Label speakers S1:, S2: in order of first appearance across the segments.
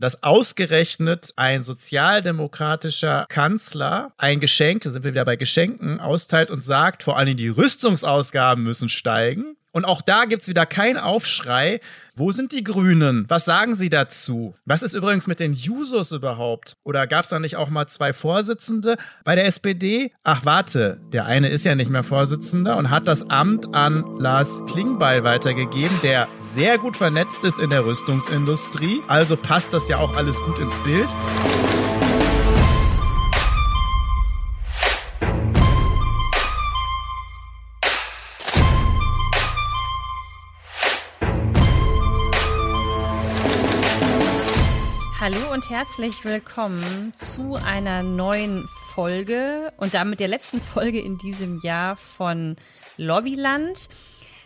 S1: dass ausgerechnet ein sozialdemokratischer Kanzler ein Geschenk, da sind wir wieder bei Geschenken, austeilt und sagt, vor allem die Rüstungsausgaben müssen steigen. Und auch da gibt's wieder keinen Aufschrei. Wo sind die Grünen? Was sagen sie dazu? Was ist übrigens mit den Jusos überhaupt? Oder gab's da nicht auch mal zwei Vorsitzende bei der SPD? Ach warte, der eine ist ja nicht mehr Vorsitzender und hat das Amt an Lars Klingbeil weitergegeben, der sehr gut vernetzt ist in der Rüstungsindustrie. Also passt das ja auch alles gut ins Bild.
S2: Hallo und herzlich willkommen zu einer neuen Folge und damit der letzten Folge in diesem Jahr von Lobbyland.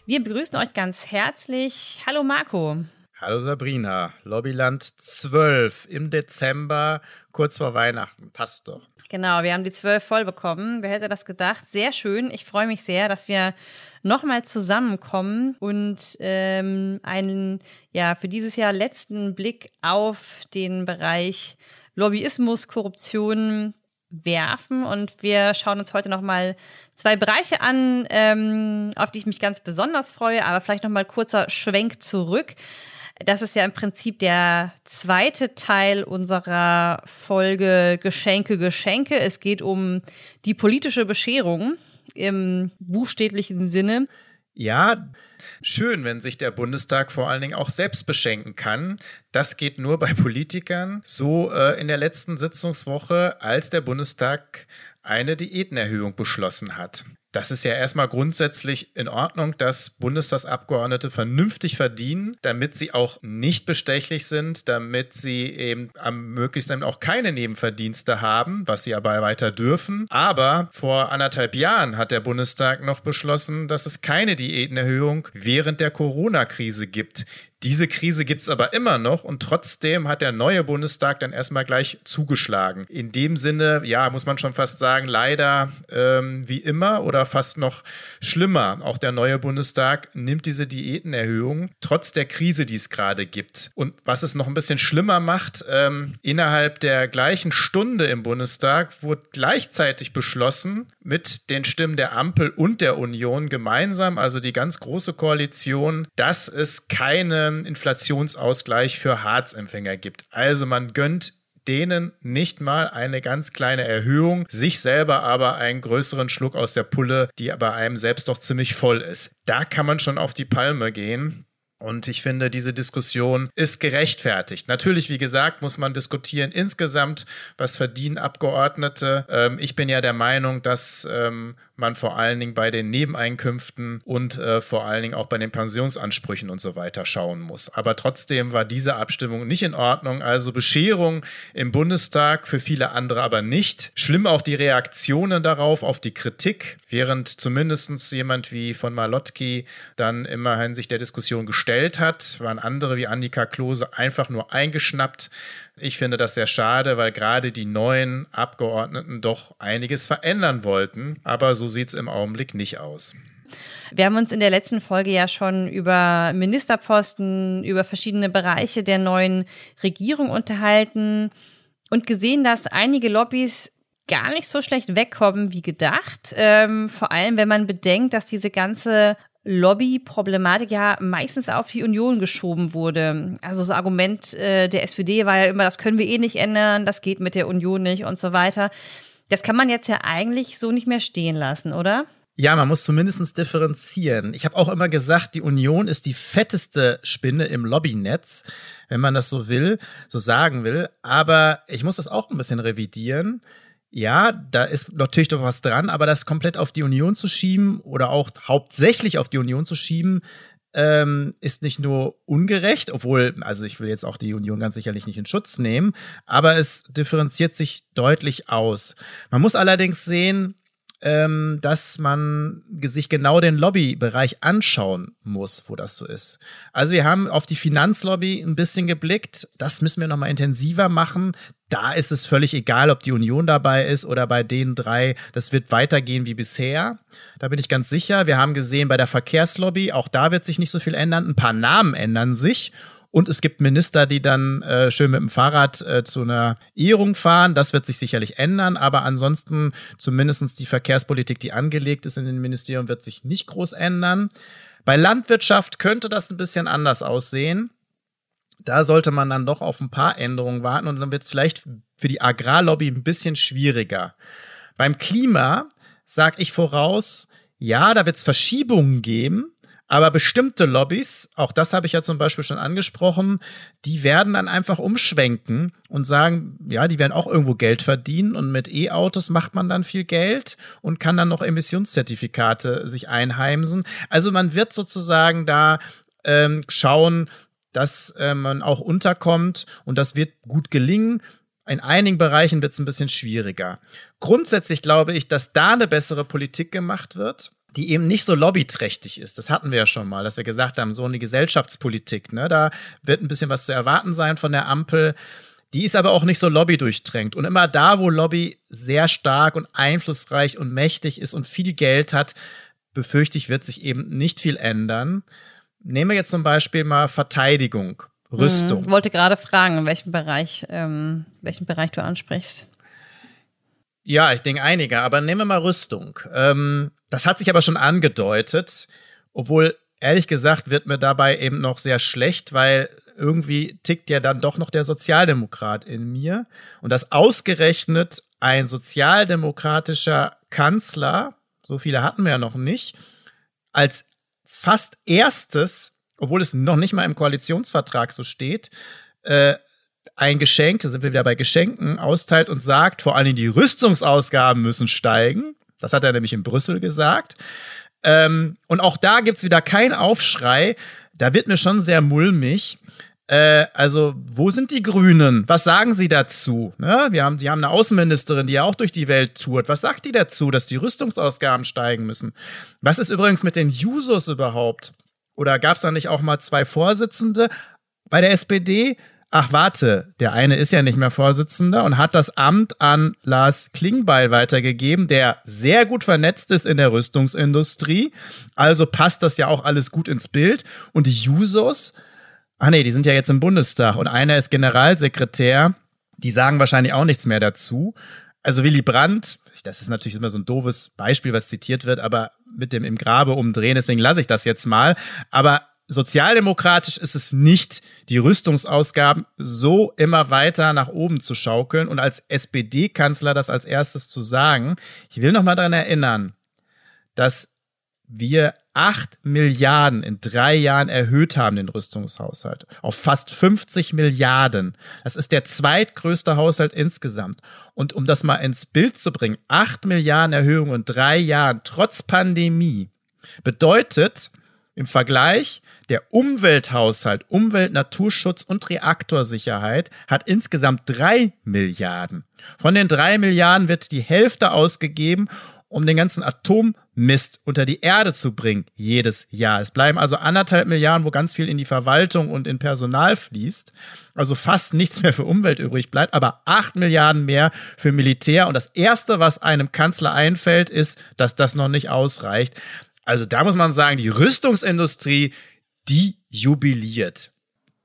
S2: Wir begrüßen euch ganz herzlich. Hallo Marco.
S1: Hallo Sabrina. Lobbyland 12 im Dezember, kurz vor Weihnachten. Passt doch.
S2: Genau, wir haben die 12 voll bekommen. Wer hätte das gedacht? Sehr schön. Ich freue mich sehr, dass wir nochmal zusammenkommen und ähm, einen, ja, für dieses Jahr letzten Blick auf den Bereich Lobbyismus, Korruption werfen. Und wir schauen uns heute nochmal zwei Bereiche an, ähm, auf die ich mich ganz besonders freue, aber vielleicht nochmal kurzer Schwenk zurück. Das ist ja im Prinzip der zweite Teil unserer Folge Geschenke, Geschenke. Es geht um die politische Bescherung im buchstäblichen Sinne.
S1: Ja, schön, wenn sich der Bundestag vor allen Dingen auch selbst beschenken kann. Das geht nur bei Politikern. So äh, in der letzten Sitzungswoche, als der Bundestag eine Diätenerhöhung beschlossen hat. Das ist ja erstmal grundsätzlich in Ordnung, dass Bundestagsabgeordnete vernünftig verdienen, damit sie auch nicht bestechlich sind, damit sie eben am möglichsten auch keine Nebenverdienste haben, was sie aber weiter dürfen. Aber vor anderthalb Jahren hat der Bundestag noch beschlossen, dass es keine Diätenerhöhung während der Corona-Krise gibt. Diese Krise gibt es aber immer noch und trotzdem hat der neue Bundestag dann erstmal gleich zugeschlagen. In dem Sinne, ja, muss man schon fast sagen, leider ähm, wie immer oder fast noch schlimmer. Auch der neue Bundestag nimmt diese Diätenerhöhung trotz der Krise, die es gerade gibt. Und was es noch ein bisschen schlimmer macht, ähm, innerhalb der gleichen Stunde im Bundestag wurde gleichzeitig beschlossen, mit den Stimmen der Ampel und der Union gemeinsam, also die ganz große Koalition, dass es keine Inflationsausgleich für Harzempfänger gibt. Also man gönnt denen nicht mal eine ganz kleine Erhöhung, sich selber aber einen größeren Schluck aus der Pulle, die bei einem selbst doch ziemlich voll ist. Da kann man schon auf die Palme gehen. Und ich finde, diese Diskussion ist gerechtfertigt. Natürlich, wie gesagt, muss man diskutieren insgesamt, was verdienen Abgeordnete. Ähm, ich bin ja der Meinung, dass ähm, man vor allen Dingen bei den Nebeneinkünften und äh, vor allen Dingen auch bei den Pensionsansprüchen und so weiter schauen muss. Aber trotzdem war diese Abstimmung nicht in Ordnung. Also Bescherung im Bundestag, für viele andere aber nicht. Schlimm auch die Reaktionen darauf, auf die Kritik, während zumindest jemand wie von Malotki dann immerhin sich der Diskussion gestellt hat, waren andere wie Annika Klose einfach nur eingeschnappt. Ich finde das sehr schade, weil gerade die neuen Abgeordneten doch einiges verändern wollten. Aber so sieht es im Augenblick nicht aus.
S2: Wir haben uns in der letzten Folge ja schon über Ministerposten, über verschiedene Bereiche der neuen Regierung unterhalten und gesehen, dass einige Lobbys gar nicht so schlecht wegkommen wie gedacht. Ähm, vor allem, wenn man bedenkt, dass diese ganze Lobby-Problematik ja meistens auf die Union geschoben wurde. Also das Argument äh, der SPD war ja immer, das können wir eh nicht ändern, das geht mit der Union nicht und so weiter. Das kann man jetzt ja eigentlich so nicht mehr stehen lassen, oder?
S1: Ja, man muss zumindest differenzieren. Ich habe auch immer gesagt, die Union ist die fetteste Spinne im Lobbynetz, wenn man das so will, so sagen will. Aber ich muss das auch ein bisschen revidieren ja, da ist natürlich doch was dran, aber das komplett auf die Union zu schieben oder auch hauptsächlich auf die Union zu schieben, ähm, ist nicht nur ungerecht, obwohl, also ich will jetzt auch die Union ganz sicherlich nicht in Schutz nehmen, aber es differenziert sich deutlich aus. Man muss allerdings sehen, ähm, dass man sich genau den Lobbybereich anschauen muss, wo das so ist. Also wir haben auf die Finanzlobby ein bisschen geblickt. Das müssen wir nochmal intensiver machen. Da ist es völlig egal, ob die Union dabei ist oder bei den drei. Das wird weitergehen wie bisher. Da bin ich ganz sicher. Wir haben gesehen bei der Verkehrslobby, auch da wird sich nicht so viel ändern. Ein paar Namen ändern sich. Und es gibt Minister, die dann äh, schön mit dem Fahrrad äh, zu einer Ehrung fahren. Das wird sich sicherlich ändern, aber ansonsten zumindest die Verkehrspolitik, die angelegt ist in den Ministerien, wird sich nicht groß ändern. Bei Landwirtschaft könnte das ein bisschen anders aussehen. Da sollte man dann doch auf ein paar Änderungen warten und dann wird es vielleicht für die Agrarlobby ein bisschen schwieriger. Beim Klima sage ich voraus, ja, da wird es Verschiebungen geben, aber bestimmte Lobbys, auch das habe ich ja zum Beispiel schon angesprochen, die werden dann einfach umschwenken und sagen, ja, die werden auch irgendwo Geld verdienen und mit E-Autos macht man dann viel Geld und kann dann noch Emissionszertifikate sich einheimsen. Also man wird sozusagen da ähm, schauen, dass äh, man auch unterkommt und das wird gut gelingen. In einigen Bereichen wird es ein bisschen schwieriger. Grundsätzlich glaube ich, dass da eine bessere Politik gemacht wird, die eben nicht so lobbyträchtig ist. Das hatten wir ja schon mal, dass wir gesagt haben, so eine Gesellschaftspolitik, ne, da wird ein bisschen was zu erwarten sein von der Ampel. Die ist aber auch nicht so lobbydurchdrängt. Und immer da, wo Lobby sehr stark und einflussreich und mächtig ist und viel Geld hat, befürchte ich, wird sich eben nicht viel ändern. Nehmen wir jetzt zum Beispiel mal Verteidigung. Rüstung.
S2: Ich wollte gerade fragen, in welchem Bereich, ähm, welchen Bereich du ansprichst.
S1: Ja, ich denke einige, aber nehmen wir mal Rüstung. Ähm, das hat sich aber schon angedeutet, obwohl ehrlich gesagt wird mir dabei eben noch sehr schlecht, weil irgendwie tickt ja dann doch noch der Sozialdemokrat in mir. Und dass ausgerechnet ein sozialdemokratischer Kanzler, so viele hatten wir ja noch nicht, als fast erstes obwohl es noch nicht mal im Koalitionsvertrag so steht, äh, ein Geschenk, sind wir wieder bei Geschenken, austeilt und sagt, vor allem die Rüstungsausgaben müssen steigen. Das hat er nämlich in Brüssel gesagt. Ähm, und auch da gibt's wieder keinen Aufschrei. Da wird mir schon sehr mulmig. Äh, also, wo sind die Grünen? Was sagen sie dazu? Ne? Wir haben, die haben eine Außenministerin, die ja auch durch die Welt tourt. Was sagt die dazu, dass die Rüstungsausgaben steigen müssen? Was ist übrigens mit den Jusos überhaupt? Oder gab es da nicht auch mal zwei Vorsitzende bei der SPD? Ach, warte, der eine ist ja nicht mehr Vorsitzender und hat das Amt an Lars Klingbeil weitergegeben, der sehr gut vernetzt ist in der Rüstungsindustrie. Also passt das ja auch alles gut ins Bild. Und die Jusos, ach nee, die sind ja jetzt im Bundestag und einer ist Generalsekretär. Die sagen wahrscheinlich auch nichts mehr dazu. Also Willy Brandt, das ist natürlich immer so ein doofes Beispiel, was zitiert wird, aber mit dem im Grabe umdrehen, deswegen lasse ich das jetzt mal. Aber sozialdemokratisch ist es nicht, die Rüstungsausgaben so immer weiter nach oben zu schaukeln und als SPD-Kanzler das als erstes zu sagen. Ich will noch mal daran erinnern, dass wir acht Milliarden in drei Jahren erhöht haben, den Rüstungshaushalt, auf fast 50 Milliarden. Das ist der zweitgrößte Haushalt insgesamt. Und um das mal ins Bild zu bringen, acht Milliarden Erhöhung in drei Jahren, trotz Pandemie, bedeutet im Vergleich, der Umwelthaushalt, Umwelt, Naturschutz und Reaktorsicherheit hat insgesamt drei Milliarden. Von den drei Milliarden wird die Hälfte ausgegeben, um den ganzen Atommist unter die Erde zu bringen, jedes Jahr. Es bleiben also anderthalb Milliarden, wo ganz viel in die Verwaltung und in Personal fließt. Also fast nichts mehr für Umwelt übrig bleibt, aber acht Milliarden mehr für Militär. Und das Erste, was einem Kanzler einfällt, ist, dass das noch nicht ausreicht. Also da muss man sagen, die Rüstungsindustrie, die jubiliert.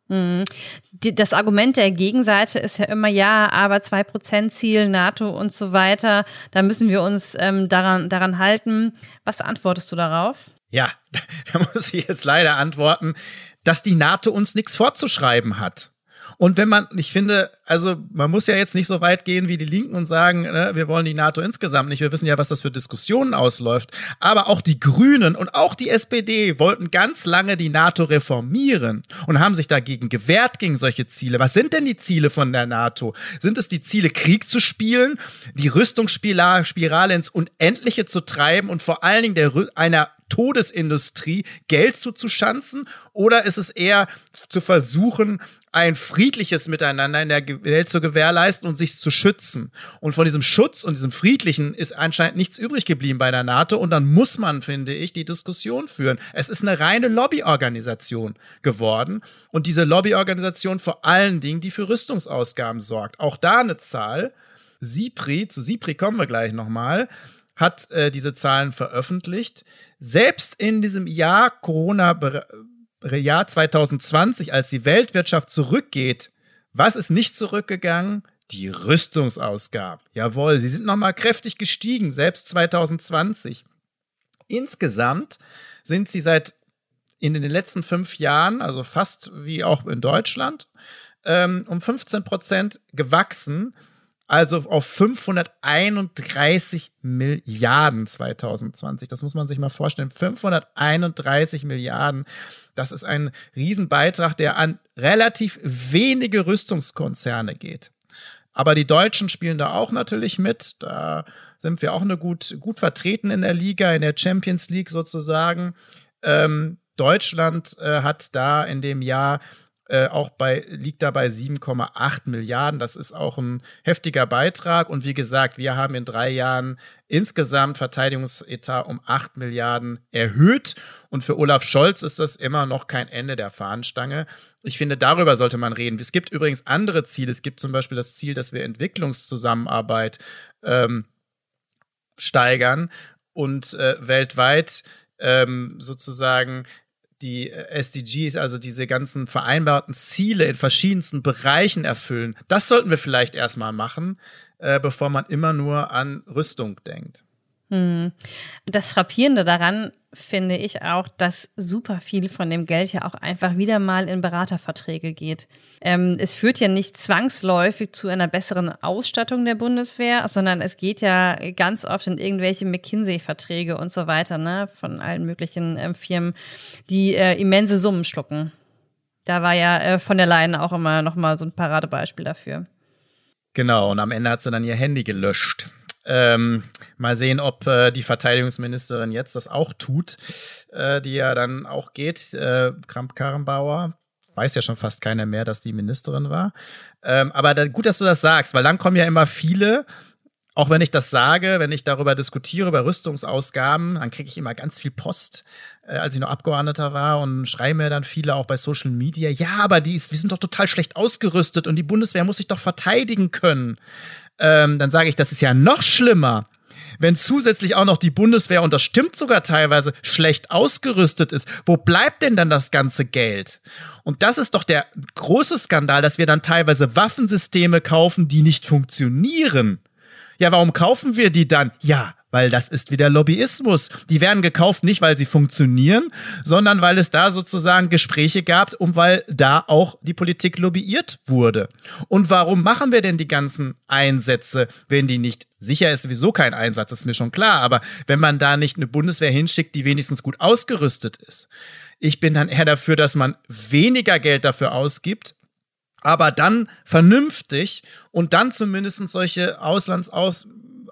S2: Mhm. Das Argument der Gegenseite ist ja immer, ja, aber 2% Ziel, NATO und so weiter, da müssen wir uns ähm, daran, daran halten. Was antwortest du darauf?
S1: Ja, da muss ich jetzt leider antworten, dass die NATO uns nichts vorzuschreiben hat. Und wenn man, ich finde, also man muss ja jetzt nicht so weit gehen wie die Linken und sagen, ne, wir wollen die NATO insgesamt nicht. Wir wissen ja, was das für Diskussionen ausläuft. Aber auch die Grünen und auch die SPD wollten ganz lange die NATO reformieren und haben sich dagegen gewehrt gegen solche Ziele. Was sind denn die Ziele von der NATO? Sind es die Ziele, Krieg zu spielen, die Rüstungsspirale ins Unendliche zu treiben und vor allen Dingen der, einer Todesindustrie Geld zuzuschanzen? Oder ist es eher zu versuchen, ein friedliches Miteinander in der Welt zu gewährleisten und sich zu schützen. Und von diesem Schutz und diesem Friedlichen ist anscheinend nichts übrig geblieben bei der NATO. Und dann muss man, finde ich, die Diskussion führen. Es ist eine reine Lobbyorganisation geworden. Und diese Lobbyorganisation vor allen Dingen, die für Rüstungsausgaben sorgt. Auch da eine Zahl. SIPRI, zu SIPRI kommen wir gleich nochmal, hat äh, diese Zahlen veröffentlicht. Selbst in diesem Jahr Corona Jahr 2020, als die Weltwirtschaft zurückgeht, was ist nicht zurückgegangen? Die Rüstungsausgaben. Jawohl, sie sind nochmal kräftig gestiegen, selbst 2020. Insgesamt sind sie seit in den letzten fünf Jahren, also fast wie auch in Deutschland, ähm, um 15 Prozent gewachsen, also auf 531 Milliarden 2020. Das muss man sich mal vorstellen. 531 Milliarden. Das ist ein Riesenbeitrag, der an relativ wenige Rüstungskonzerne geht. Aber die Deutschen spielen da auch natürlich mit. Da sind wir auch eine gut, gut vertreten in der Liga, in der Champions League sozusagen. Ähm, Deutschland äh, hat da in dem Jahr äh, auch bei, liegt da bei 7,8 Milliarden. Das ist auch ein heftiger Beitrag. Und wie gesagt, wir haben in drei Jahren insgesamt Verteidigungsetat um 8 Milliarden erhöht. Und für Olaf Scholz ist das immer noch kein Ende der Fahnenstange. Ich finde, darüber sollte man reden. Es gibt übrigens andere Ziele. Es gibt zum Beispiel das Ziel, dass wir Entwicklungszusammenarbeit ähm, steigern und äh, weltweit ähm, sozusagen die äh, SDGs, also diese ganzen vereinbarten Ziele in verschiedensten Bereichen erfüllen. Das sollten wir vielleicht erstmal machen, äh, bevor man immer nur an Rüstung denkt.
S2: Hm. Das Frappierende daran finde ich auch, dass super viel von dem Geld ja auch einfach wieder mal in Beraterverträge geht. Ähm, es führt ja nicht zwangsläufig zu einer besseren Ausstattung der Bundeswehr, sondern es geht ja ganz oft in irgendwelche McKinsey-Verträge und so weiter, ne, von allen möglichen ähm, Firmen, die äh, immense Summen schlucken. Da war ja äh, von der Leyen auch immer noch mal so ein Paradebeispiel dafür.
S1: Genau, und am Ende hat sie dann ihr Handy gelöscht. Ähm, mal sehen, ob äh, die Verteidigungsministerin jetzt das auch tut, äh, die ja dann auch geht. Äh, Kramp-Karrenbauer weiß ja schon fast keiner mehr, dass die Ministerin war. Ähm, aber da, gut, dass du das sagst, weil dann kommen ja immer viele, auch wenn ich das sage, wenn ich darüber diskutiere, über Rüstungsausgaben, dann kriege ich immer ganz viel Post, äh, als ich noch Abgeordneter war und schreiben mir dann viele auch bei Social Media, ja, aber die ist, wir sind doch total schlecht ausgerüstet und die Bundeswehr muss sich doch verteidigen können ähm, dann sage ich, das ist ja noch schlimmer. Wenn zusätzlich auch noch die Bundeswehr, und das stimmt sogar teilweise, schlecht ausgerüstet ist, wo bleibt denn dann das ganze Geld? Und das ist doch der große Skandal, dass wir dann teilweise Waffensysteme kaufen, die nicht funktionieren. Ja, warum kaufen wir die dann? Ja, weil das ist wieder Lobbyismus. Die werden gekauft nicht, weil sie funktionieren, sondern weil es da sozusagen Gespräche gab und weil da auch die Politik lobbyiert wurde. Und warum machen wir denn die ganzen Einsätze, wenn die nicht Sicher ist sowieso kein Einsatz, ist mir schon klar, aber wenn man da nicht eine Bundeswehr hinschickt, die wenigstens gut ausgerüstet ist. Ich bin dann eher dafür, dass man weniger Geld dafür ausgibt, aber dann vernünftig und dann zumindest solche Auslandsaus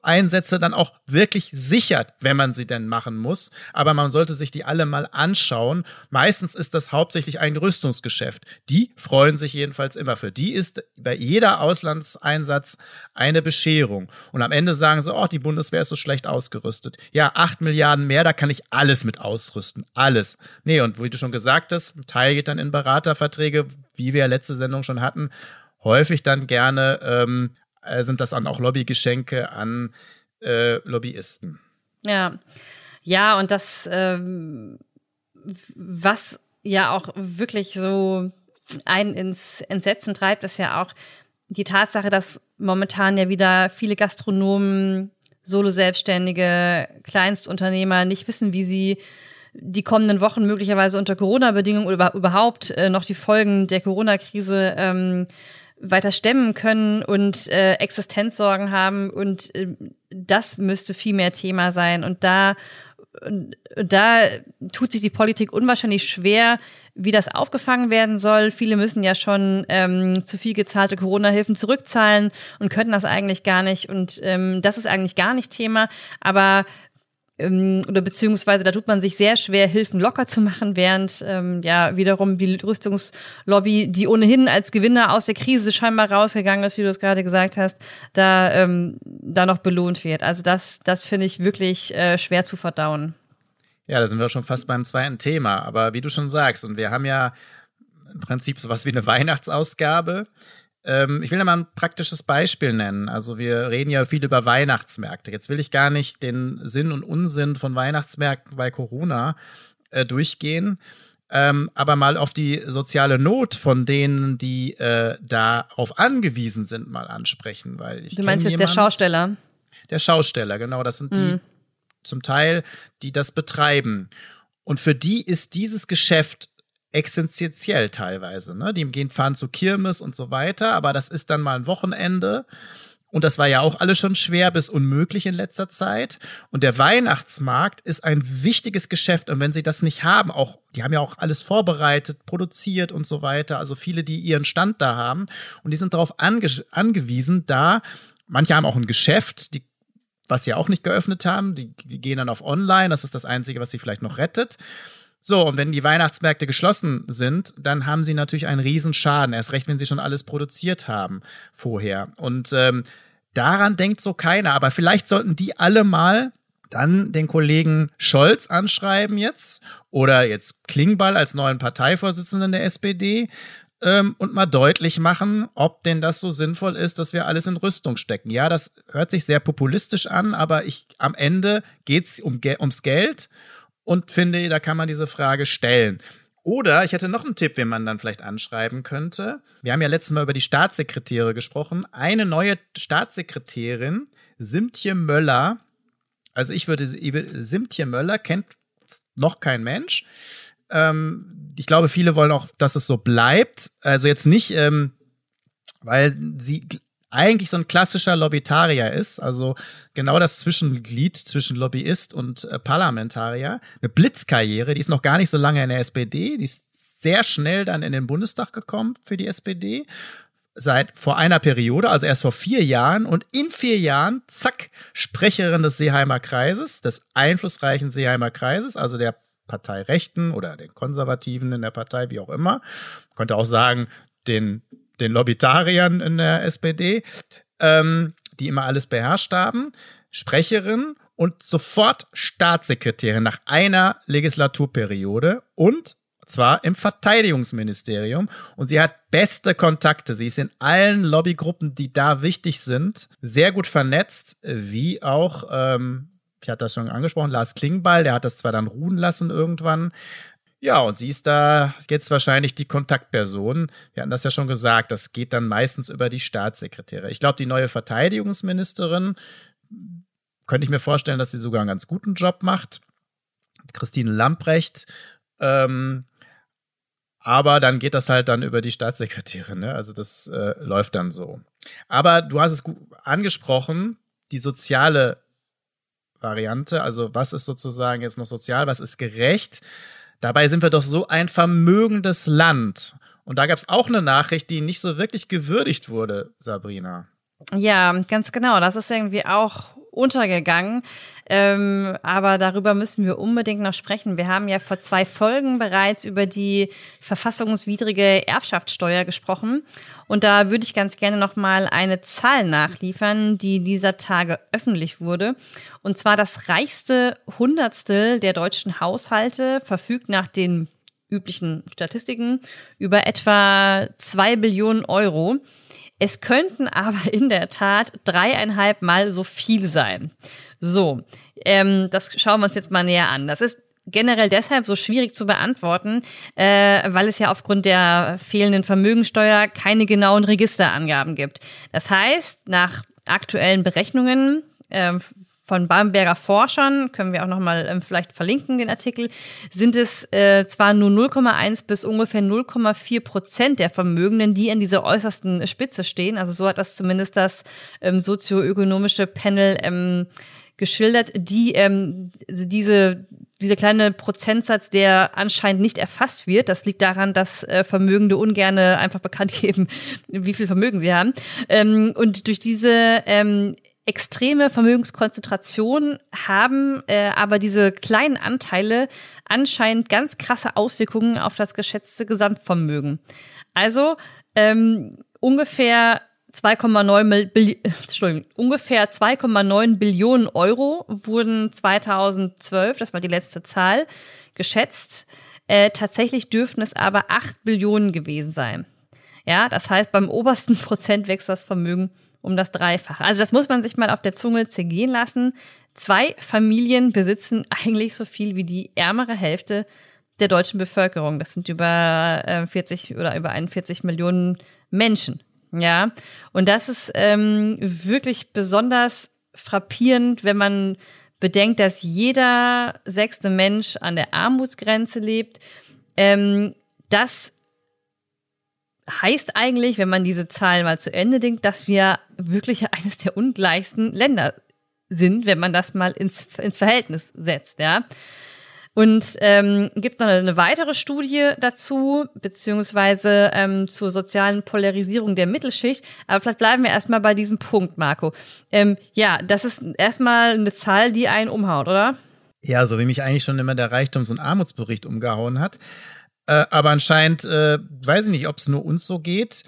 S1: Einsätze dann auch wirklich sichert, wenn man sie denn machen muss. Aber man sollte sich die alle mal anschauen. Meistens ist das hauptsächlich ein Rüstungsgeschäft. Die freuen sich jedenfalls immer. Für die ist bei jeder Auslandseinsatz eine Bescherung. Und am Ende sagen sie, oh, die Bundeswehr ist so schlecht ausgerüstet. Ja, acht Milliarden mehr, da kann ich alles mit ausrüsten. Alles. Nee, und wie du schon gesagt hast, ein Teil geht dann in Beraterverträge, wie wir ja letzte Sendung schon hatten häufig dann gerne ähm, äh, sind das dann auch Lobbygeschenke an äh, Lobbyisten.
S2: Ja, ja, und das, ähm, was ja auch wirklich so einen ins Entsetzen treibt, ist ja auch die Tatsache, dass momentan ja wieder viele Gastronomen, Solo-Selbstständige, Kleinstunternehmer nicht wissen, wie sie die kommenden Wochen möglicherweise unter Corona-Bedingungen oder überhaupt äh, noch die Folgen der Corona-Krise ähm, weiter stemmen können und äh, Existenzsorgen haben und äh, das müsste viel mehr Thema sein und da da tut sich die Politik unwahrscheinlich schwer, wie das aufgefangen werden soll. Viele müssen ja schon ähm, zu viel gezahlte Corona-Hilfen zurückzahlen und können das eigentlich gar nicht. Und ähm, das ist eigentlich gar nicht Thema. Aber oder beziehungsweise da tut man sich sehr schwer, Hilfen locker zu machen, während ähm, ja wiederum die Rüstungslobby, die ohnehin als Gewinner aus der Krise scheinbar rausgegangen ist, wie du es gerade gesagt hast, da, ähm, da noch belohnt wird. Also das, das finde ich wirklich äh, schwer zu verdauen.
S1: Ja, da sind wir schon fast beim zweiten Thema. Aber wie du schon sagst, und wir haben ja im Prinzip sowas wie eine Weihnachtsausgabe ähm, ich will da mal ein praktisches Beispiel nennen. Also wir reden ja viel über Weihnachtsmärkte. Jetzt will ich gar nicht den Sinn und Unsinn von Weihnachtsmärkten bei Corona äh, durchgehen. ähm, aber mal auf die soziale Not von denen, die äh, darauf angewiesen sind, mal ansprechen. Weil ich
S2: du meinst jetzt jemanden, der Schausteller?
S1: Der Schausteller, genau. Das sind die mhm. zum Teil, die das betreiben. Und für die ist dieses Geschäft existenziell teilweise. Ne? Die gehen fahren zu Kirmes und so weiter, aber das ist dann mal ein Wochenende. Und das war ja auch alles schon schwer bis unmöglich in letzter Zeit. Und der Weihnachtsmarkt ist ein wichtiges Geschäft. Und wenn sie das nicht haben, auch, die haben ja auch alles vorbereitet, produziert und so weiter. Also viele, die ihren Stand da haben. Und die sind darauf ange angewiesen, da, manche haben auch ein Geschäft, die was sie auch nicht geöffnet haben. Die, die, gehen dann auf Online. Das ist das Einzige, was sie vielleicht noch rettet. So, und wenn die Weihnachtsmärkte geschlossen sind, dann haben sie natürlich einen Riesenschaden. Erst recht, wenn sie schon alles produziert haben vorher. Und ähm, daran denkt so keiner. Aber vielleicht sollten die alle mal dann den Kollegen Scholz anschreiben jetzt oder jetzt Klingbeil als neuen Parteivorsitzenden der SPD ähm, und mal deutlich machen, ob denn das so sinnvoll ist, dass wir alles in Rüstung stecken. Ja, das hört sich sehr populistisch an, aber ich, am Ende geht es um, ums Geld und finde, da kann man diese Frage stellen. Oder ich hätte noch einen Tipp, den man dann vielleicht anschreiben könnte. Wir haben ja letztes Mal über die Staatssekretäre gesprochen. Eine neue Staatssekretärin, Simtje Möller, also ich würde, Simtje Möller kennt noch kein Mensch. Ähm, ich glaube, viele wollen auch, dass es so bleibt. Also jetzt nicht, ähm, weil sie eigentlich so ein klassischer Lobbytarier ist, also genau das Zwischenglied zwischen Lobbyist und äh, Parlamentarier. Eine Blitzkarriere, die ist noch gar nicht so lange in der SPD, die ist sehr schnell dann in den Bundestag gekommen für die SPD. Seit vor einer Periode, also erst vor vier Jahren und in vier Jahren, zack, Sprecherin des Seeheimer Kreises, des einflussreichen Seeheimer Kreises, also der Partei Rechten oder den Konservativen in der Partei, wie auch immer. Man könnte auch sagen, den den Lobbytariern in der SPD, ähm, die immer alles beherrscht haben, Sprecherin und sofort Staatssekretärin nach einer Legislaturperiode und zwar im Verteidigungsministerium und sie hat beste Kontakte. Sie ist in allen Lobbygruppen, die da wichtig sind, sehr gut vernetzt, wie auch, ähm, ich hatte das schon angesprochen, Lars Klingbeil, der hat das zwar dann ruhen lassen irgendwann, ja, und sie ist da jetzt wahrscheinlich die Kontaktperson. Wir hatten das ja schon gesagt, das geht dann meistens über die Staatssekretäre. Ich glaube, die neue Verteidigungsministerin könnte ich mir vorstellen, dass sie sogar einen ganz guten Job macht. Christine Lamprecht. Ähm, aber dann geht das halt dann über die Staatssekretärin. Ne? Also das äh, läuft dann so. Aber du hast es angesprochen, die soziale Variante. Also was ist sozusagen jetzt noch sozial, was ist gerecht? Dabei sind wir doch so ein vermögendes Land. Und da gab es auch eine Nachricht, die nicht so wirklich gewürdigt wurde, Sabrina.
S2: Ja, ganz genau. Das ist irgendwie auch untergegangen. Ähm, aber darüber müssen wir unbedingt noch sprechen. Wir haben ja vor zwei Folgen bereits über die verfassungswidrige Erbschaftssteuer gesprochen. Und da würde ich ganz gerne noch mal eine Zahl nachliefern, die dieser Tage öffentlich wurde. Und zwar das reichste Hundertstel der deutschen Haushalte verfügt nach den üblichen Statistiken über etwa zwei Billionen Euro. Es könnten aber in der Tat dreieinhalb Mal so viel sein. So, ähm, das schauen wir uns jetzt mal näher an. Das ist generell deshalb so schwierig zu beantworten, äh, weil es ja aufgrund der fehlenden Vermögensteuer keine genauen Registerangaben gibt. Das heißt, nach aktuellen Berechnungen äh, von Bamberger Forschern, können wir auch nochmal ähm, vielleicht verlinken, den Artikel, sind es äh, zwar nur 0,1 bis ungefähr 0,4 Prozent der Vermögenden, die an dieser äußersten Spitze stehen. Also so hat das zumindest das ähm, sozioökonomische Panel ähm, geschildert, die ähm, diese dieser kleine Prozentsatz, der anscheinend nicht erfasst wird, das liegt daran, dass äh, Vermögende ungerne einfach bekannt geben, wie viel Vermögen sie haben. Ähm, und durch diese ähm, extreme Vermögenskonzentration haben äh, aber diese kleinen Anteile anscheinend ganz krasse Auswirkungen auf das geschätzte Gesamtvermögen. Also ähm, ungefähr 2,9 Billi ungefähr 2,9 Billionen Euro wurden 2012, das war die letzte Zahl, geschätzt. Äh, tatsächlich dürften es aber 8 Billionen gewesen sein. Ja, das heißt, beim obersten Prozent wächst das Vermögen um das Dreifache. Also das muss man sich mal auf der Zunge zergehen lassen. Zwei Familien besitzen eigentlich so viel wie die ärmere Hälfte der deutschen Bevölkerung. Das sind über äh, 40 oder über 41 Millionen Menschen. Ja, und das ist ähm, wirklich besonders frappierend, wenn man bedenkt, dass jeder sechste Mensch an der Armutsgrenze lebt. Ähm, das heißt eigentlich, wenn man diese Zahlen mal zu Ende denkt, dass wir wirklich eines der ungleichsten Länder sind, wenn man das mal ins, ins Verhältnis setzt, ja. Und ähm, gibt noch eine weitere Studie dazu, beziehungsweise ähm, zur sozialen Polarisierung der Mittelschicht. Aber vielleicht bleiben wir erstmal bei diesem Punkt, Marco. Ähm, ja, das ist erstmal eine Zahl, die einen umhaut, oder?
S1: Ja, so wie mich eigentlich schon immer der Reichtums- und Armutsbericht umgehauen hat. Äh, aber anscheinend, äh, weiß ich nicht, ob es nur uns so geht.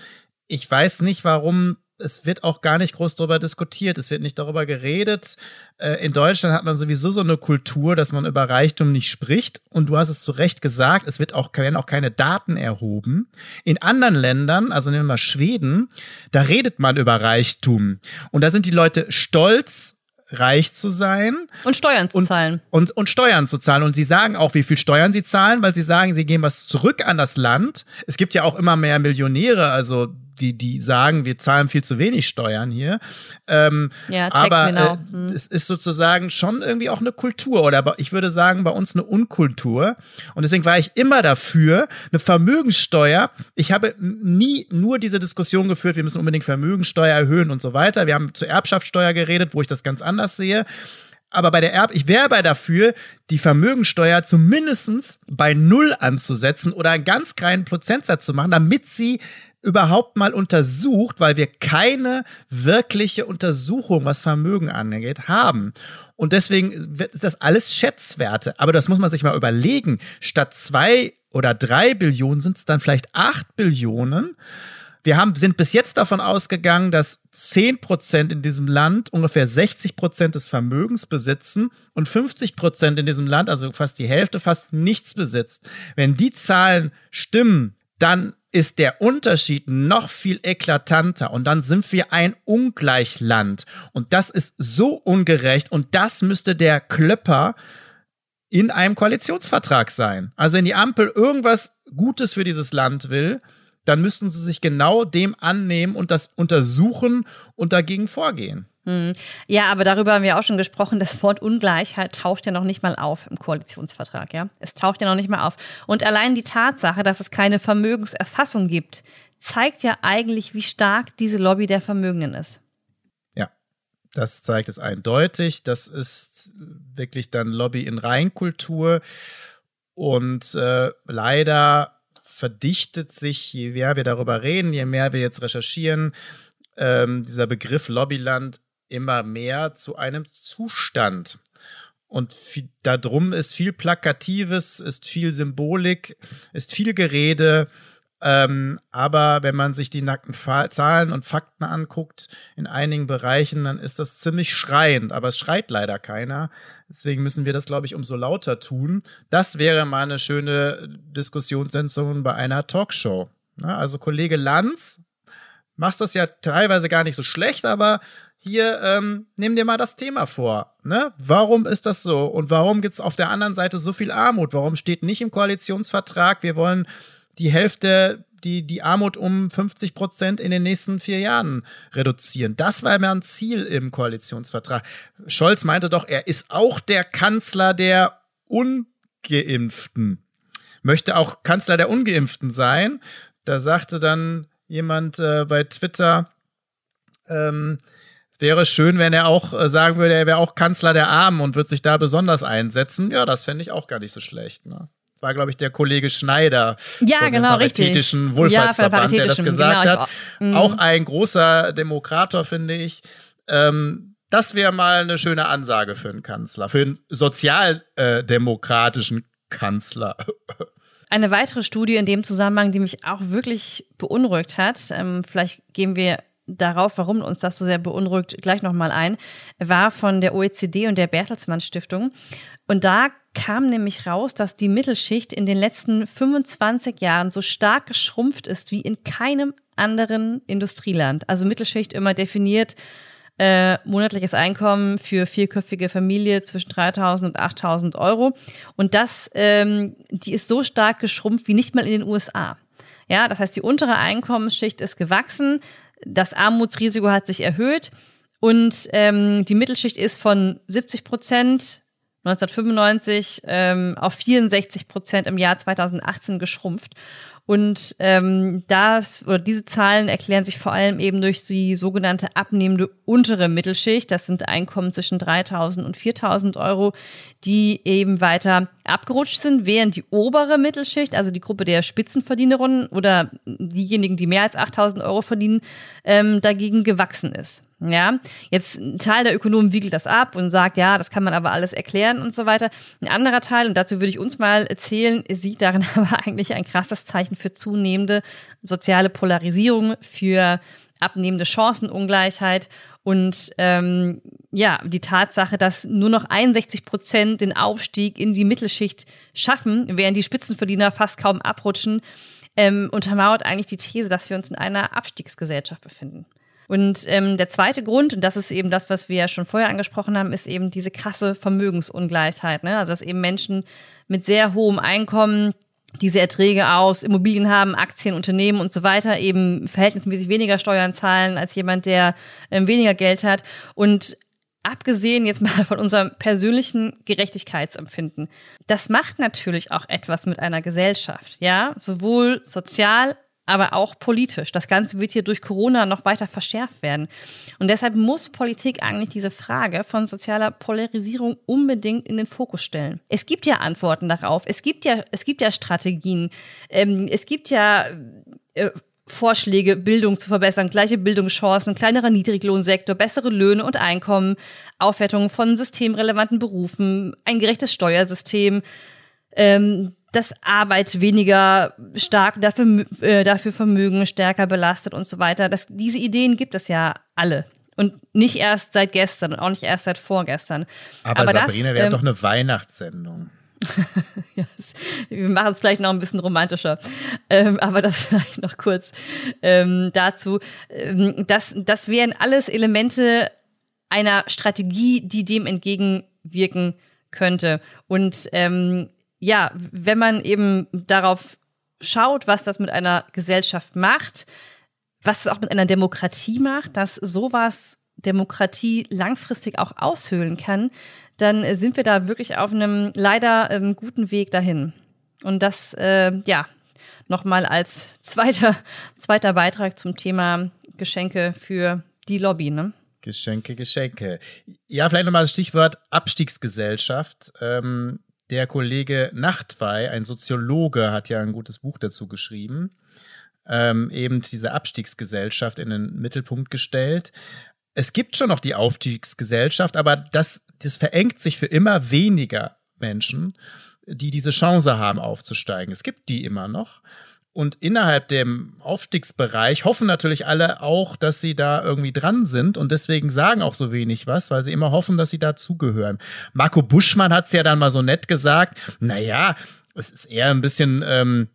S1: Ich weiß nicht, warum es wird auch gar nicht groß darüber diskutiert, es wird nicht darüber geredet. Äh, in Deutschland hat man sowieso so eine Kultur, dass man über Reichtum nicht spricht. Und du hast es zu Recht gesagt, es wird auch, werden auch keine Daten erhoben. In anderen Ländern, also nehmen wir mal Schweden, da redet man über Reichtum. Und da sind die Leute stolz, reich zu sein.
S2: Und Steuern zu
S1: und,
S2: zahlen.
S1: Und, und Steuern zu zahlen. Und sie sagen auch, wie viel Steuern sie zahlen, weil sie sagen, sie geben was zurück an das Land. Es gibt ja auch immer mehr Millionäre, also die, die sagen, wir zahlen viel zu wenig Steuern hier. Ähm,
S2: ja,
S1: aber
S2: äh,
S1: hm. es ist sozusagen schon irgendwie auch eine Kultur oder ich würde sagen, bei uns eine Unkultur. Und deswegen war ich immer dafür, eine Vermögenssteuer. Ich habe nie nur diese Diskussion geführt, wir müssen unbedingt Vermögenssteuer erhöhen und so weiter. Wir haben zur Erbschaftssteuer geredet, wo ich das ganz anders sehe aber bei der Erb, ich wäre dafür, die Vermögensteuer zumindest bei Null anzusetzen oder einen ganz kleinen Prozentsatz zu machen, damit sie überhaupt mal untersucht, weil wir keine wirkliche Untersuchung, was Vermögen angeht, haben. Und deswegen wird das alles Schätzwerte. Aber das muss man sich mal überlegen. Statt zwei oder drei Billionen sind es dann vielleicht acht Billionen. Wir haben, sind bis jetzt davon ausgegangen, dass zehn Prozent in diesem Land ungefähr 60 Prozent des Vermögens besitzen und 50 Prozent in diesem Land, also fast die Hälfte, fast nichts besitzt. Wenn die Zahlen stimmen, dann ist der Unterschied noch viel eklatanter. Und dann sind wir ein Ungleichland. Und das ist so ungerecht. Und das müsste der Klöpper in einem Koalitionsvertrag sein. Also wenn die Ampel irgendwas Gutes für dieses Land will, dann müssten sie sich genau dem annehmen und das untersuchen und dagegen vorgehen.
S2: Hm. Ja, aber darüber haben wir auch schon gesprochen. Das Wort Ungleichheit taucht ja noch nicht mal auf im Koalitionsvertrag, ja. Es taucht ja noch nicht mal auf. Und allein die Tatsache, dass es keine Vermögenserfassung gibt, zeigt ja eigentlich, wie stark diese Lobby der Vermögenden ist.
S1: Ja, das zeigt es eindeutig. Das ist wirklich dann Lobby in Reinkultur. Und äh, leider verdichtet sich, je mehr wir darüber reden, je mehr wir jetzt recherchieren, ähm, dieser Begriff Lobbyland immer mehr zu einem Zustand. Und viel, darum ist viel Plakatives, ist viel Symbolik, ist viel Gerede. Ähm, aber wenn man sich die nackten Zahlen und Fakten anguckt, in einigen Bereichen, dann ist das ziemlich schreiend. Aber es schreit leider keiner. Deswegen müssen wir das, glaube ich, umso lauter tun. Das wäre mal eine schöne Diskussionssensation bei einer Talkshow. Na, also Kollege Lanz, machst das ja teilweise gar nicht so schlecht, aber hier, ähm, nimm dir mal das Thema vor. Ne? Warum ist das so? Und warum gibt es auf der anderen Seite so viel Armut? Warum steht nicht im Koalitionsvertrag, wir wollen die Hälfte, die, die Armut um 50 Prozent in den nächsten vier Jahren reduzieren? Das war mir ein Ziel im Koalitionsvertrag. Scholz meinte doch, er ist auch der Kanzler der Ungeimpften. Möchte auch Kanzler der Ungeimpften sein. Da sagte dann jemand äh, bei Twitter, ähm, wäre schön, wenn er auch äh, sagen würde, er wäre auch Kanzler der Armen und würde sich da besonders einsetzen. Ja, das fände ich auch gar nicht so schlecht. Ne? Das war, glaube ich, der Kollege Schneider
S2: ja, von genau,
S1: Paritätischen. Wohlfahrtsverband, ja, der das gesagt genau, hat. Auch, auch, ein großer Demokrator, finde ich. Ähm, das wäre mal eine schöne Ansage für einen Kanzler, für einen sozialdemokratischen Kanzler.
S2: Eine weitere Studie in dem Zusammenhang, die mich auch wirklich beunruhigt hat, ähm, vielleicht gehen wir darauf, warum uns das so sehr beunruhigt, gleich nochmal ein, war von der OECD und der Bertelsmann Stiftung. Und da kam nämlich raus, dass die Mittelschicht in den letzten 25 Jahren so stark geschrumpft ist wie in keinem anderen Industrieland. Also Mittelschicht immer definiert äh, monatliches Einkommen für vierköpfige Familie zwischen 3.000 und 8.000 Euro. Und das, ähm, die ist so stark geschrumpft wie nicht mal in den USA. Ja, das heißt, die untere Einkommensschicht ist gewachsen, das Armutsrisiko hat sich erhöht und ähm, die Mittelschicht ist von 70 Prozent 1995 ähm, auf 64 Prozent im Jahr 2018 geschrumpft. Und ähm, das oder diese Zahlen erklären sich vor allem eben durch die sogenannte abnehmende untere Mittelschicht. Das sind Einkommen zwischen 3.000 und 4.000 Euro, die eben weiter abgerutscht sind, während die obere Mittelschicht, also die Gruppe der Spitzenverdienerinnen oder diejenigen, die mehr als 8.000 Euro verdienen, ähm, dagegen gewachsen ist. Ja, jetzt ein Teil der Ökonomen wiegelt das ab und sagt, ja, das kann man aber alles erklären und so weiter. Ein anderer Teil, und dazu würde ich uns mal erzählen, sieht darin aber eigentlich ein krasses Zeichen für zunehmende soziale Polarisierung, für abnehmende Chancenungleichheit und ähm, ja, die Tatsache, dass nur noch 61 Prozent den Aufstieg in die Mittelschicht schaffen, während die Spitzenverdiener fast kaum abrutschen, ähm, untermauert eigentlich die These, dass wir uns in einer Abstiegsgesellschaft befinden. Und ähm, der zweite Grund, und das ist eben das, was wir ja schon vorher angesprochen haben, ist eben diese krasse Vermögensungleichheit. Ne? Also dass eben Menschen mit sehr hohem Einkommen diese Erträge aus Immobilien haben, Aktien, Unternehmen und so weiter eben verhältnismäßig weniger Steuern zahlen als jemand, der ähm, weniger Geld hat. Und abgesehen jetzt mal von unserem persönlichen Gerechtigkeitsempfinden, das macht natürlich auch etwas mit einer Gesellschaft, ja, sowohl sozial aber auch politisch. Das Ganze wird hier durch Corona noch weiter verschärft werden. Und deshalb muss Politik eigentlich diese Frage von sozialer Polarisierung unbedingt in den Fokus stellen. Es gibt ja Antworten darauf. Es gibt ja, es gibt ja Strategien. Ähm, es gibt ja äh, Vorschläge, Bildung zu verbessern, gleiche Bildungschancen, kleinerer Niedriglohnsektor, bessere Löhne und Einkommen, Aufwertung von systemrelevanten Berufen, ein gerechtes Steuersystem, ähm, dass Arbeit weniger stark dafür, äh, dafür Vermögen stärker belastet und so weiter. Das, diese Ideen gibt es ja alle. Und nicht erst seit gestern und auch nicht erst seit vorgestern.
S1: Aber, Aber Sabrina wäre ähm, doch eine Weihnachtssendung.
S2: yes. Wir machen es gleich noch ein bisschen romantischer. Ähm, aber das vielleicht noch kurz ähm, dazu. Ähm, das, das wären alles Elemente einer Strategie, die dem entgegenwirken könnte. Und ähm, ja, wenn man eben darauf schaut, was das mit einer Gesellschaft macht, was es auch mit einer Demokratie macht, dass sowas Demokratie langfristig auch aushöhlen kann, dann sind wir da wirklich auf einem leider ähm, guten Weg dahin. Und das, äh, ja, nochmal als zweiter, zweiter Beitrag zum Thema Geschenke für die Lobby, ne?
S1: Geschenke, Geschenke. Ja, vielleicht nochmal das Stichwort Abstiegsgesellschaft. Ähm, der Kollege Nachtwey, ein Soziologe, hat ja ein gutes Buch dazu geschrieben, ähm, eben diese Abstiegsgesellschaft in den Mittelpunkt gestellt. Es gibt schon noch die Aufstiegsgesellschaft, aber das, das verengt sich für immer weniger Menschen, die diese Chance haben, aufzusteigen. Es gibt die immer noch. Und innerhalb dem Aufstiegsbereich hoffen natürlich alle auch, dass sie da irgendwie dran sind und deswegen sagen auch so wenig was, weil sie immer hoffen, dass sie dazugehören. Marco Buschmann hat es ja dann mal so nett gesagt, naja, es ist eher ein bisschen ähm,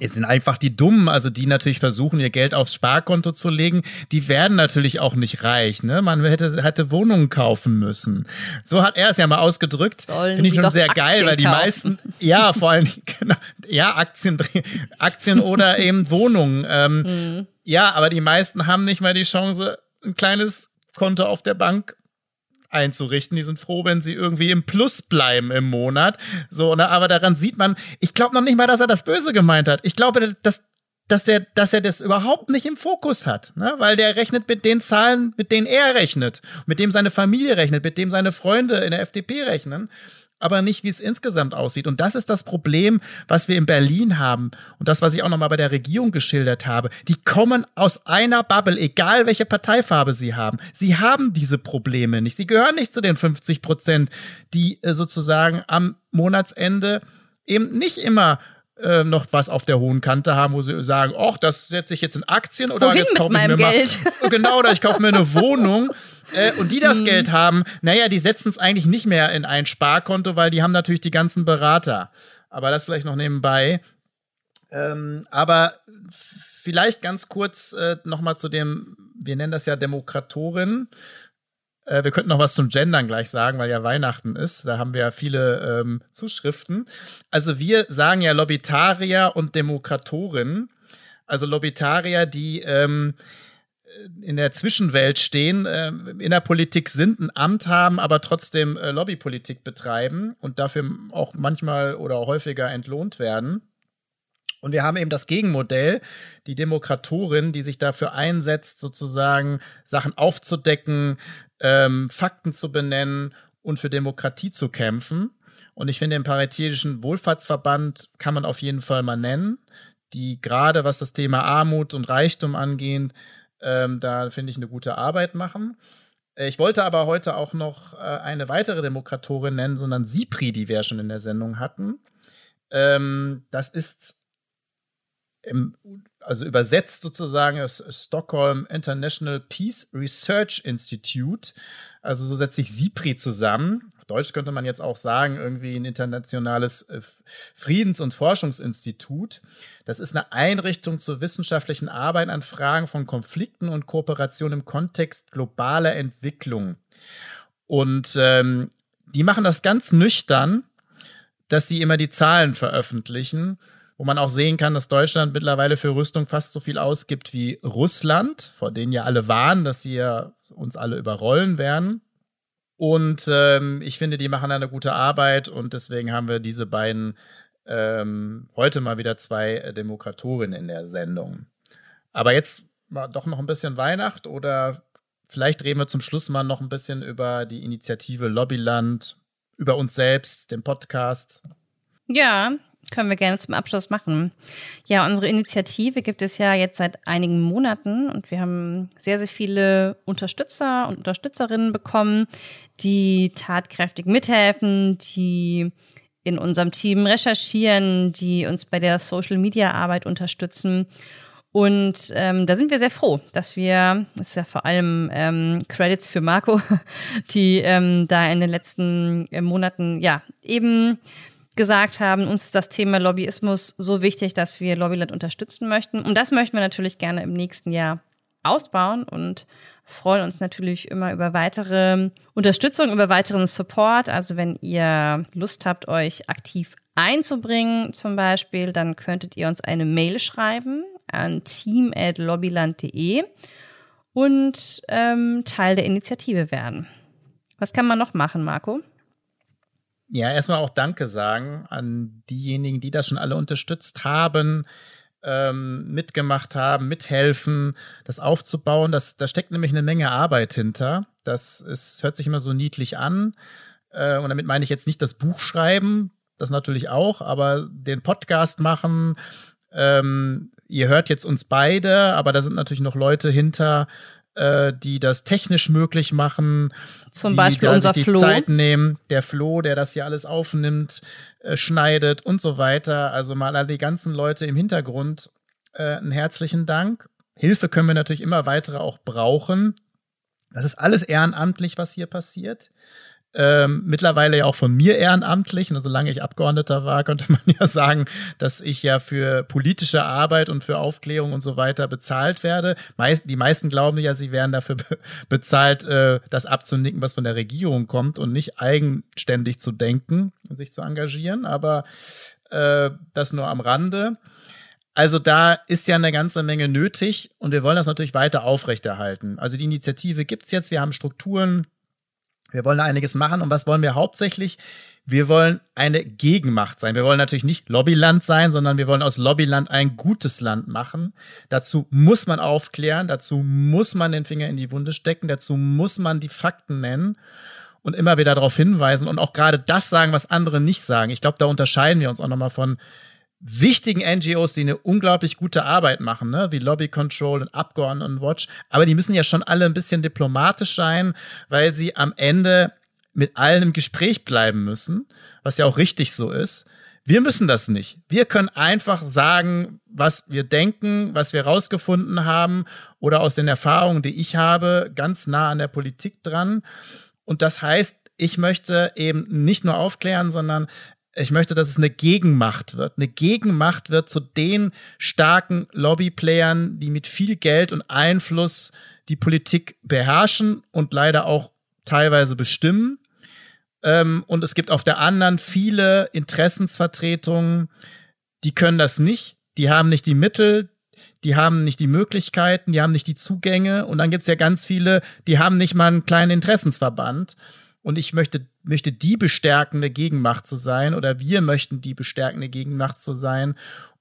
S1: Jetzt sind einfach die Dummen, also die natürlich versuchen, ihr Geld aufs Sparkonto zu legen, die werden natürlich auch nicht reich. Ne? Man hätte, hätte Wohnungen kaufen müssen. So hat er es ja mal ausgedrückt. Finde ich schon sehr Aktien geil, weil die kaufen. meisten, ja, vor allem, genau, ja, Aktien, Aktien oder eben Wohnungen. Ähm, mhm. Ja, aber die meisten haben nicht mal die Chance, ein kleines Konto auf der Bank einzurichten. Die sind froh, wenn sie irgendwie im Plus bleiben im Monat. So, ne? aber daran sieht man, ich glaube noch nicht mal, dass er das Böse gemeint hat. Ich glaube, dass dass er, dass er das überhaupt nicht im Fokus hat, ne? weil der rechnet mit den Zahlen, mit denen er rechnet, mit dem seine Familie rechnet, mit dem seine Freunde in der FDP rechnen aber nicht, wie es insgesamt aussieht. Und das ist das Problem, was wir in Berlin haben. Und das, was ich auch nochmal bei der Regierung geschildert habe. Die kommen aus einer Bubble, egal welche Parteifarbe sie haben. Sie haben diese Probleme nicht. Sie gehören nicht zu den 50 Prozent, die äh, sozusagen am Monatsende eben nicht immer äh, noch was auf der hohen Kante haben, wo sie sagen, ach, das setze ich jetzt in Aktien oder
S2: Wohin
S1: jetzt
S2: kaufe ich mir Geld?
S1: mal genau, oder ich kaufe mir eine Wohnung äh, und die das hm. Geld haben, naja, die setzen es eigentlich nicht mehr in ein Sparkonto, weil die haben natürlich die ganzen Berater. Aber das vielleicht noch nebenbei. Ähm, aber vielleicht ganz kurz äh, nochmal zu dem, wir nennen das ja Demokratorin. Äh, wir könnten noch was zum Gendern gleich sagen, weil ja Weihnachten ist. Da haben wir ja viele ähm, Zuschriften. Also wir sagen ja Lobbytarier und Demokratorin. Also Lobbytarier, die ähm, in der Zwischenwelt stehen, äh, in der Politik sind, ein Amt haben, aber trotzdem äh, Lobbypolitik betreiben und dafür auch manchmal oder häufiger entlohnt werden. Und wir haben eben das Gegenmodell, die Demokratorin, die sich dafür einsetzt, sozusagen Sachen aufzudecken, ähm, Fakten zu benennen und für Demokratie zu kämpfen. Und ich finde, den Paritätischen Wohlfahrtsverband kann man auf jeden Fall mal nennen, die gerade was das Thema Armut und Reichtum angeht, ähm, da finde ich eine gute Arbeit machen. Äh, ich wollte aber heute auch noch äh, eine weitere Demokratorin nennen, sondern Sipri, die wir schon in der Sendung hatten. Ähm, das ist im, also übersetzt sozusagen das Stockholm International Peace Research Institute. Also so setzt sich SIPRI zusammen. Auf Deutsch könnte man jetzt auch sagen, irgendwie ein internationales äh, Friedens- und Forschungsinstitut. Das ist eine Einrichtung zur wissenschaftlichen Arbeit an Fragen von Konflikten und Kooperation im Kontext globaler Entwicklung. Und ähm, die machen das ganz nüchtern, dass sie immer die Zahlen veröffentlichen wo man auch sehen kann, dass Deutschland mittlerweile für Rüstung fast so viel ausgibt wie Russland, vor denen ja alle warnen, dass sie ja uns alle überrollen werden. Und ähm, ich finde, die machen eine gute Arbeit und deswegen haben wir diese beiden ähm, heute mal wieder zwei Demokratorinnen in der Sendung. Aber jetzt mal doch noch ein bisschen Weihnacht oder vielleicht reden wir zum Schluss mal noch ein bisschen über die Initiative Lobbyland, über uns selbst, den Podcast.
S2: Ja, können wir gerne zum Abschluss machen. Ja, unsere Initiative gibt es ja jetzt seit einigen Monaten und wir haben sehr, sehr viele Unterstützer und Unterstützerinnen bekommen, die tatkräftig mithelfen, die in unserem Team recherchieren, die uns bei der Social-Media-Arbeit unterstützen. Und ähm, da sind wir sehr froh, dass wir, das ist ja vor allem ähm, Credits für Marco, die ähm, da in den letzten äh, Monaten ja eben gesagt haben, uns ist das Thema Lobbyismus so wichtig, dass wir Lobbyland unterstützen möchten. Und das möchten wir natürlich gerne im nächsten Jahr ausbauen und freuen uns natürlich immer über weitere Unterstützung, über weiteren Support. Also wenn ihr Lust habt, euch aktiv einzubringen zum Beispiel, dann könntet ihr uns eine Mail schreiben an team.lobbyland.de und ähm, Teil der Initiative werden. Was kann man noch machen, Marco?
S1: Ja, erstmal auch Danke sagen an diejenigen, die das schon alle unterstützt haben, ähm, mitgemacht haben, mithelfen, das aufzubauen. Das, da steckt nämlich eine Menge Arbeit hinter. Das ist, hört sich immer so niedlich an. Äh, und damit meine ich jetzt nicht das Buch schreiben, das natürlich auch, aber den Podcast machen. Ähm, ihr hört jetzt uns beide, aber da sind natürlich noch Leute hinter, äh, die das technisch möglich machen.
S2: Zum
S1: die,
S2: Beispiel unser
S1: die
S2: Flo.
S1: Zeit nehmen, der Flo, der das hier alles aufnimmt, äh, schneidet und so weiter. Also mal an die ganzen Leute im Hintergrund äh, einen herzlichen Dank. Hilfe können wir natürlich immer weitere auch brauchen. Das ist alles ehrenamtlich, was hier passiert ähm, mittlerweile ja auch von mir ehrenamtlich. Und solange ich Abgeordneter war, könnte man ja sagen, dass ich ja für politische Arbeit und für Aufklärung und so weiter bezahlt werde. Meist, die meisten glauben ja, sie werden dafür be bezahlt, äh, das abzunicken, was von der Regierung kommt und nicht eigenständig zu denken und sich zu engagieren. Aber äh, das nur am Rande. Also da ist ja eine ganze Menge nötig und wir wollen das natürlich weiter aufrechterhalten. Also die Initiative gibt's jetzt, wir haben Strukturen, wir wollen einiges machen. Und was wollen wir hauptsächlich? Wir wollen eine Gegenmacht sein. Wir wollen natürlich nicht Lobbyland sein, sondern wir wollen aus Lobbyland ein gutes Land machen. Dazu muss man aufklären, dazu muss man den Finger in die Wunde stecken, dazu muss man die Fakten nennen und immer wieder darauf hinweisen und auch gerade das sagen, was andere nicht sagen. Ich glaube, da unterscheiden wir uns auch nochmal von wichtigen NGOs, die eine unglaublich gute Arbeit machen, ne? wie Lobby Control und Abgeordnetenwatch. Aber die müssen ja schon alle ein bisschen diplomatisch sein, weil sie am Ende mit allen im Gespräch bleiben müssen, was ja auch richtig so ist. Wir müssen das nicht. Wir können einfach sagen, was wir denken, was wir rausgefunden haben oder aus den Erfahrungen, die ich habe, ganz nah an der Politik dran. Und das heißt, ich möchte eben nicht nur aufklären, sondern ich möchte, dass es eine Gegenmacht wird. Eine Gegenmacht wird zu den starken Lobbyplayern, die mit viel Geld und Einfluss die Politik beherrschen und leider auch teilweise bestimmen. Ähm, und es gibt auf der anderen viele Interessensvertretungen, die können das nicht. Die haben nicht die Mittel, die haben nicht die Möglichkeiten, die haben nicht die Zugänge. Und dann gibt es ja ganz viele, die haben nicht mal einen kleinen Interessensverband. Und ich möchte, möchte die bestärkende Gegenmacht zu sein oder wir möchten die bestärkende Gegenmacht zu sein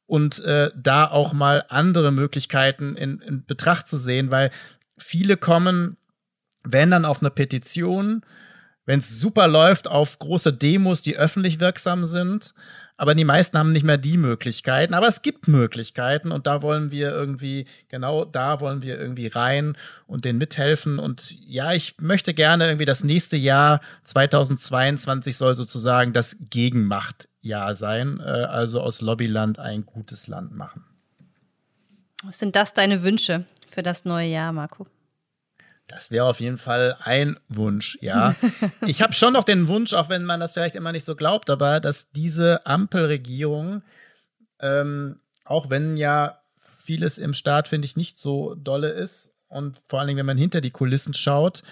S1: und äh, da auch mal andere Möglichkeiten in, in Betracht zu sehen, weil viele kommen, wenn dann auf eine Petition, wenn es super läuft, auf große Demos, die öffentlich wirksam sind aber die meisten haben nicht mehr die Möglichkeiten. Aber es gibt Möglichkeiten und da wollen wir irgendwie, genau da wollen wir irgendwie rein und denen mithelfen. Und ja, ich möchte gerne irgendwie das nächste Jahr 2022 soll sozusagen das Gegenmachtjahr sein, äh, also aus Lobbyland ein gutes Land machen.
S2: Was sind das deine Wünsche für das neue Jahr, Marco?
S1: Das wäre auf jeden Fall ein Wunsch, ja. ich habe schon noch den Wunsch, auch wenn man das vielleicht immer nicht so glaubt, aber dass diese Ampelregierung, ähm, auch wenn ja vieles im Staat, finde ich, nicht so dolle ist und vor allen Dingen, wenn man hinter die Kulissen schaut,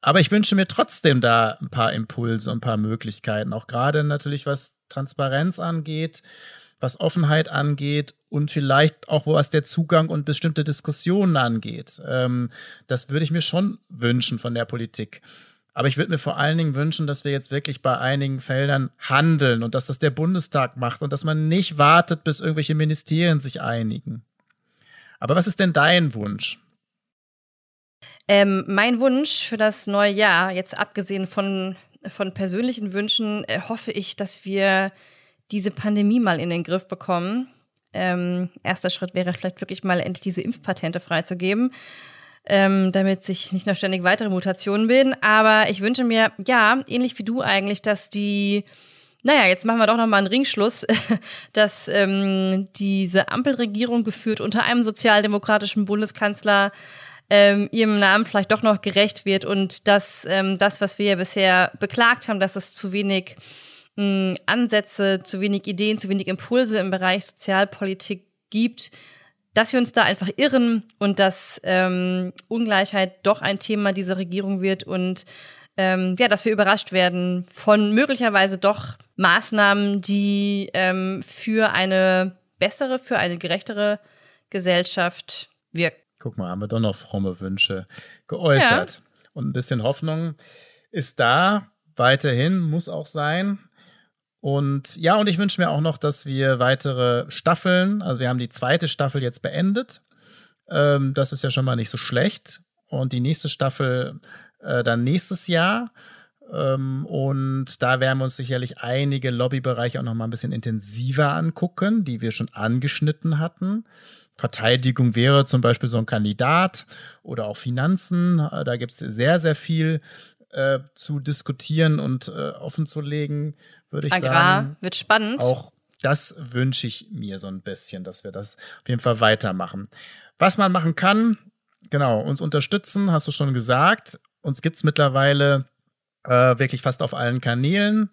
S1: aber ich wünsche mir trotzdem da ein paar Impulse und ein paar Möglichkeiten, auch gerade natürlich was Transparenz angeht, was Offenheit angeht und vielleicht auch was der Zugang und bestimmte Diskussionen angeht. Ähm, das würde ich mir schon wünschen von der Politik. Aber ich würde mir vor allen Dingen wünschen, dass wir jetzt wirklich bei einigen Feldern handeln und dass das der Bundestag macht und dass man nicht wartet, bis irgendwelche Ministerien sich einigen. Aber was ist denn dein Wunsch?
S2: Ähm, mein Wunsch für das neue Jahr, jetzt abgesehen von, von persönlichen Wünschen, äh, hoffe ich, dass wir diese Pandemie mal in den Griff bekommen. Ähm, erster Schritt wäre vielleicht wirklich mal endlich diese Impfpatente freizugeben, ähm, damit sich nicht noch ständig weitere Mutationen bilden. Aber ich wünsche mir, ja, ähnlich wie du eigentlich, dass die naja, jetzt machen wir doch nochmal einen Ringschluss, dass ähm, diese Ampelregierung geführt unter einem sozialdemokratischen Bundeskanzler ähm, ihrem Namen vielleicht doch noch gerecht wird und dass ähm, das, was wir ja bisher beklagt haben, dass es zu wenig mh, Ansätze, zu wenig Ideen, zu wenig Impulse im Bereich Sozialpolitik gibt, dass wir uns da einfach irren und dass ähm, Ungleichheit doch ein Thema dieser Regierung wird und ähm, ja, dass wir überrascht werden von möglicherweise doch Maßnahmen, die ähm, für eine bessere, für eine gerechtere Gesellschaft wirken.
S1: Guck mal, haben wir doch noch fromme Wünsche geäußert. Ja. Und ein bisschen Hoffnung ist da, weiterhin, muss auch sein. Und ja, und ich wünsche mir auch noch, dass wir weitere Staffeln, also wir haben die zweite Staffel jetzt beendet. Ähm, das ist ja schon mal nicht so schlecht. Und die nächste Staffel äh, dann nächstes Jahr. Ähm, und da werden wir uns sicherlich einige Lobbybereiche auch noch mal ein bisschen intensiver angucken, die wir schon angeschnitten hatten. Verteidigung wäre zum Beispiel so ein Kandidat oder auch Finanzen. Äh, da gibt es sehr, sehr viel äh, zu diskutieren und äh, offenzulegen würde ich Agrar sagen.
S2: wird spannend.
S1: Auch das wünsche ich mir so ein bisschen, dass wir das auf jeden Fall weitermachen. Was man machen kann, genau, uns unterstützen, hast du schon gesagt. Uns gibt es mittlerweile äh, wirklich fast auf allen Kanälen.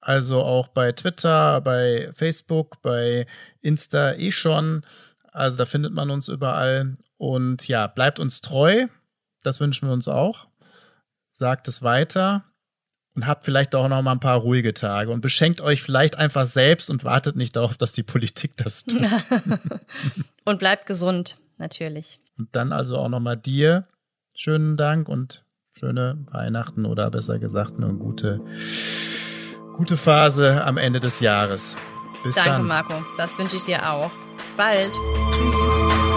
S1: Also auch bei Twitter, bei Facebook, bei Insta eh schon. Also da findet man uns überall. Und ja, bleibt uns treu. Das wünschen wir uns auch. Sagt es weiter und habt vielleicht auch noch mal ein paar ruhige Tage und beschenkt euch vielleicht einfach selbst und wartet nicht darauf, dass die Politik das tut.
S2: und bleibt gesund, natürlich.
S1: Und dann also auch noch mal dir schönen Dank und schöne Weihnachten oder besser gesagt eine gute, gute Phase am Ende des Jahres. Bis
S2: Danke,
S1: dann.
S2: Marco. Das wünsche ich dir auch. Bis bald. Tschüss.